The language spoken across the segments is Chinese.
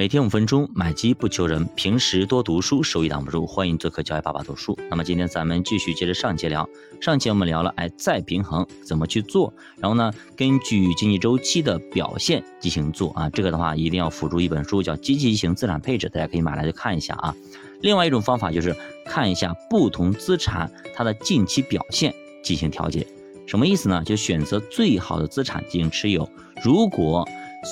每天五分钟，买基不求人，平时多读书，收益挡不住。欢迎做客教育爸爸读书。那么今天咱们继续接着上节聊，上节我们聊了，哎，再平衡怎么去做？然后呢，根据经济周期的表现进行做啊。这个的话一定要辅助一本书，叫《积极型资产配置》，大家可以买来就看一下啊。另外一种方法就是看一下不同资产它的近期表现进行调节。什么意思呢？就选择最好的资产进行持有。如果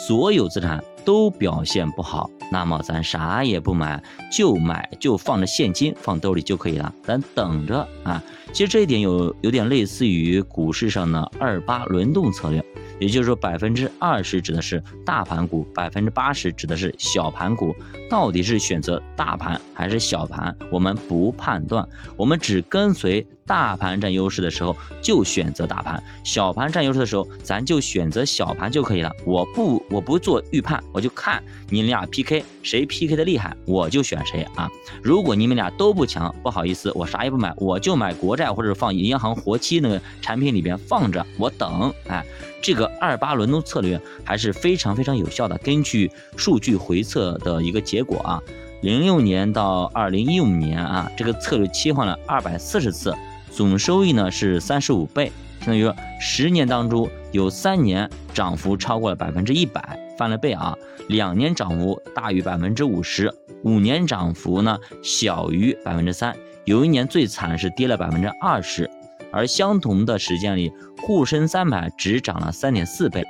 所有资产都表现不好，那么咱啥也不买，就买就放着现金放兜里就可以了，咱等着啊。其实这一点有有点类似于股市上的二八轮动策略。也就是说，百分之二十指的是大盘股，百分之八十指的是小盘股。到底是选择大盘还是小盘？我们不判断，我们只跟随大盘占优势的时候就选择大盘，小盘占优势的时候咱就选择小盘就可以了。我不我不做预判，我就看你俩 PK 谁 PK 的厉害，我就选谁啊。如果你们俩都不强，不好意思，我啥也不买，我就买国债或者放银行活期那个产品里边放着，我等。哎，这个。二八轮动策略还是非常非常有效的。根据数据回测的一个结果啊，零六年到二零一五年啊，这个策略切换了二百四十次，总收益呢是三十五倍，相当于说十年当中有三年涨幅超过了百分之一百，翻了倍啊。两年涨幅大于百分之五十，五年涨幅呢小于百分之三，有一年最惨是跌了百分之二十。而相同的时间里，沪深三百只涨了三点四倍，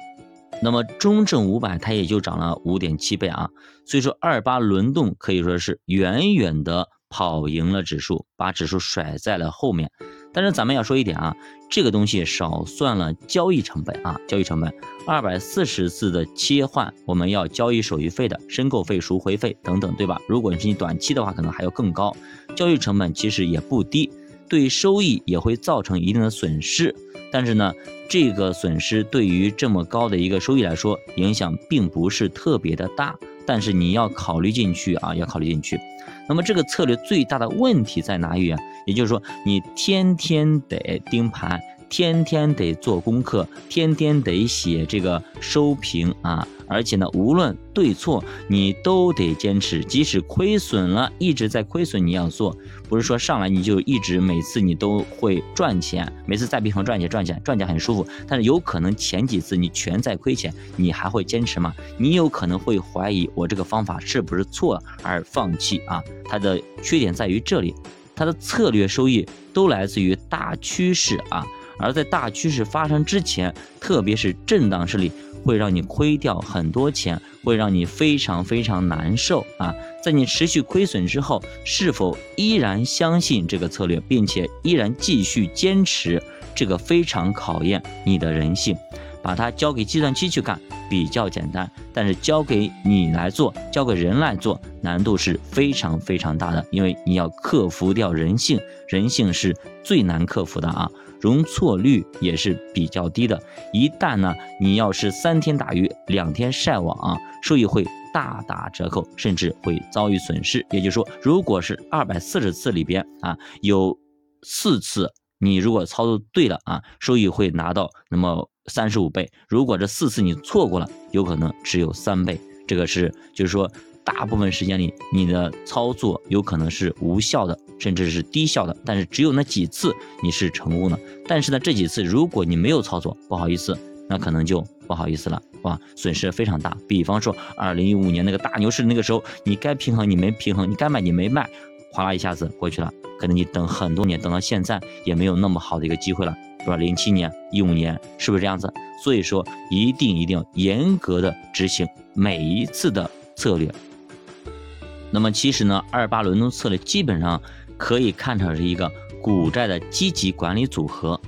那么中证五百它也就涨了五点七倍啊。所以说二八轮动可以说是远远的跑赢了指数，把指数甩在了后面。但是咱们要说一点啊，这个东西少算了交易成本啊，交易成本二百四十次的切换，我们要交易手续费的申购费、赎回费等等，对吧？如果你是你短期的话，可能还要更高，交易成本其实也不低。对收益也会造成一定的损失，但是呢，这个损失对于这么高的一个收益来说，影响并不是特别的大。但是你要考虑进去啊，要考虑进去。那么这个策略最大的问题在哪里啊？也就是说，你天天得盯盘。天天得做功课，天天得写这个收评啊！而且呢，无论对错，你都得坚持，即使亏损了，一直在亏损，你要做，不是说上来你就一直每次你都会赚钱，每次再平衡赚钱赚钱赚钱很舒服，但是有可能前几次你全在亏钱，你还会坚持吗？你有可能会怀疑我这个方法是不是错而放弃啊？它的缺点在于这里，它的策略收益都来自于大趋势啊。而在大趋势发生之前，特别是震荡市里，会让你亏掉很多钱，会让你非常非常难受啊！在你持续亏损之后，是否依然相信这个策略，并且依然继续坚持，这个非常考验你的人性。把它交给计算机去干比较简单，但是交给你来做，交给人来做，难度是非常非常大的，因为你要克服掉人性，人性是最难克服的啊。容错率也是比较低的，一旦呢，你要是三天打鱼两天晒网，收益会大打折扣，甚至会遭遇损失。也就是说，如果是二百四十次里边啊，有四次你如果操作对了啊，收益会拿到那么三十五倍；如果这四次你错过了，有可能只有三倍。这个是就是说。大部分时间里，你的操作有可能是无效的，甚至是低效的。但是只有那几次你是成功的。但是呢，这几次如果你没有操作，不好意思，那可能就不好意思了，哇，损失非常大。比方说，二零一五年那个大牛市那个时候，你该平衡你没平衡，你该卖你没卖，哗啦一下子过去了。可能你等很多年，等到现在也没有那么好的一个机会了，是吧？零七年、一五年是不是这样子？所以说，一定一定要严格的执行每一次的策略。那么其实呢，二八轮动策略基本上可以看成是一个股债的积极管理组合。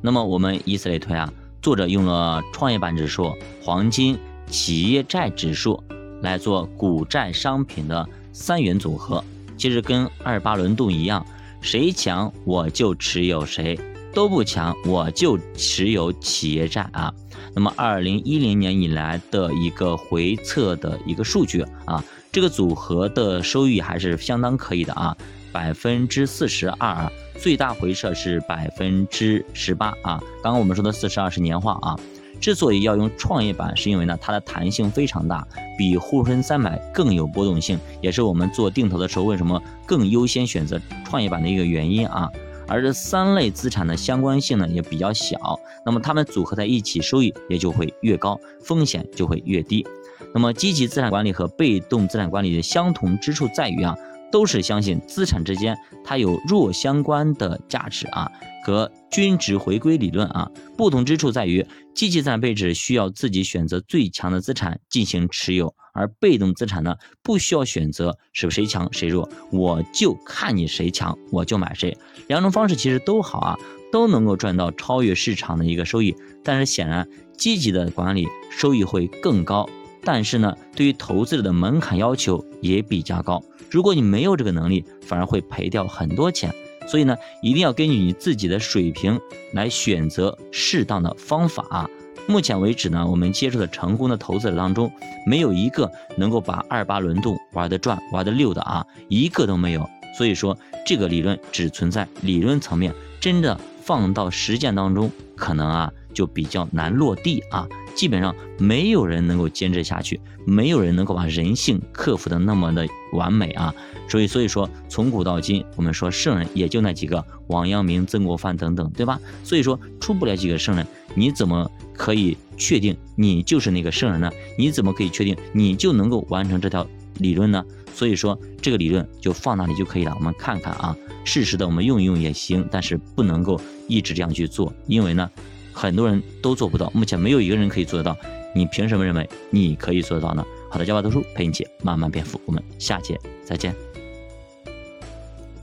那么我们以此类推啊，作者用了创业板指数、黄金、企业债指数来做股债商品的三元组合。其实跟二八轮动一样，谁强我就持有谁，都不强我就持有企业债啊。那么二零一零年以来的一个回测的一个数据啊。这个组合的收益还是相当可以的啊，百分之四十二，最大回撤是百分之十八啊。刚刚我们说的四十二是年化啊，之所以要用创业板，是因为呢它的弹性非常大，比沪深三百更有波动性，也是我们做定投的时候为什么更优先选择创业板的一个原因啊。而这三类资产的相关性呢也比较小，那么它们组合在一起，收益也就会越高，风险就会越低。那么积极资产管理和被动资产管理的相同之处在于啊。都是相信资产之间它有弱相关的价值啊和均值回归理论啊，不同之处在于积极资产配置需要自己选择最强的资产进行持有，而被动资产呢不需要选择是谁强谁弱，我就看你谁强我就买谁。两种方式其实都好啊，都能够赚到超越市场的一个收益，但是显然积极的管理收益会更高，但是呢对于投资者的门槛要求也比较高。如果你没有这个能力，反而会赔掉很多钱。所以呢，一定要根据你自己的水平来选择适当的方法啊。目前为止呢，我们接触的成功的投资者当中，没有一个能够把二八轮动玩得转、玩得溜的啊，一个都没有。所以说，这个理论只存在理论层面，真的放到实践当中，可能啊就比较难落地啊。基本上没有人能够坚持下去，没有人能够把人性克服的那么的完美啊！所以，所以说从古到今，我们说圣人也就那几个，王阳明、曾国藩等等，对吧？所以说出不了几个圣人，你怎么可以确定你就是那个圣人呢？你怎么可以确定你就能够完成这条理论呢？所以说这个理论就放那里就可以了。我们看看啊，适时的我们用一用也行，但是不能够一直这样去做，因为呢。很多人都做不到，目前没有一个人可以做得到。你凭什么认为你可以做得到呢？好的，教爸读书陪你一起慢慢变富，我们下节再见。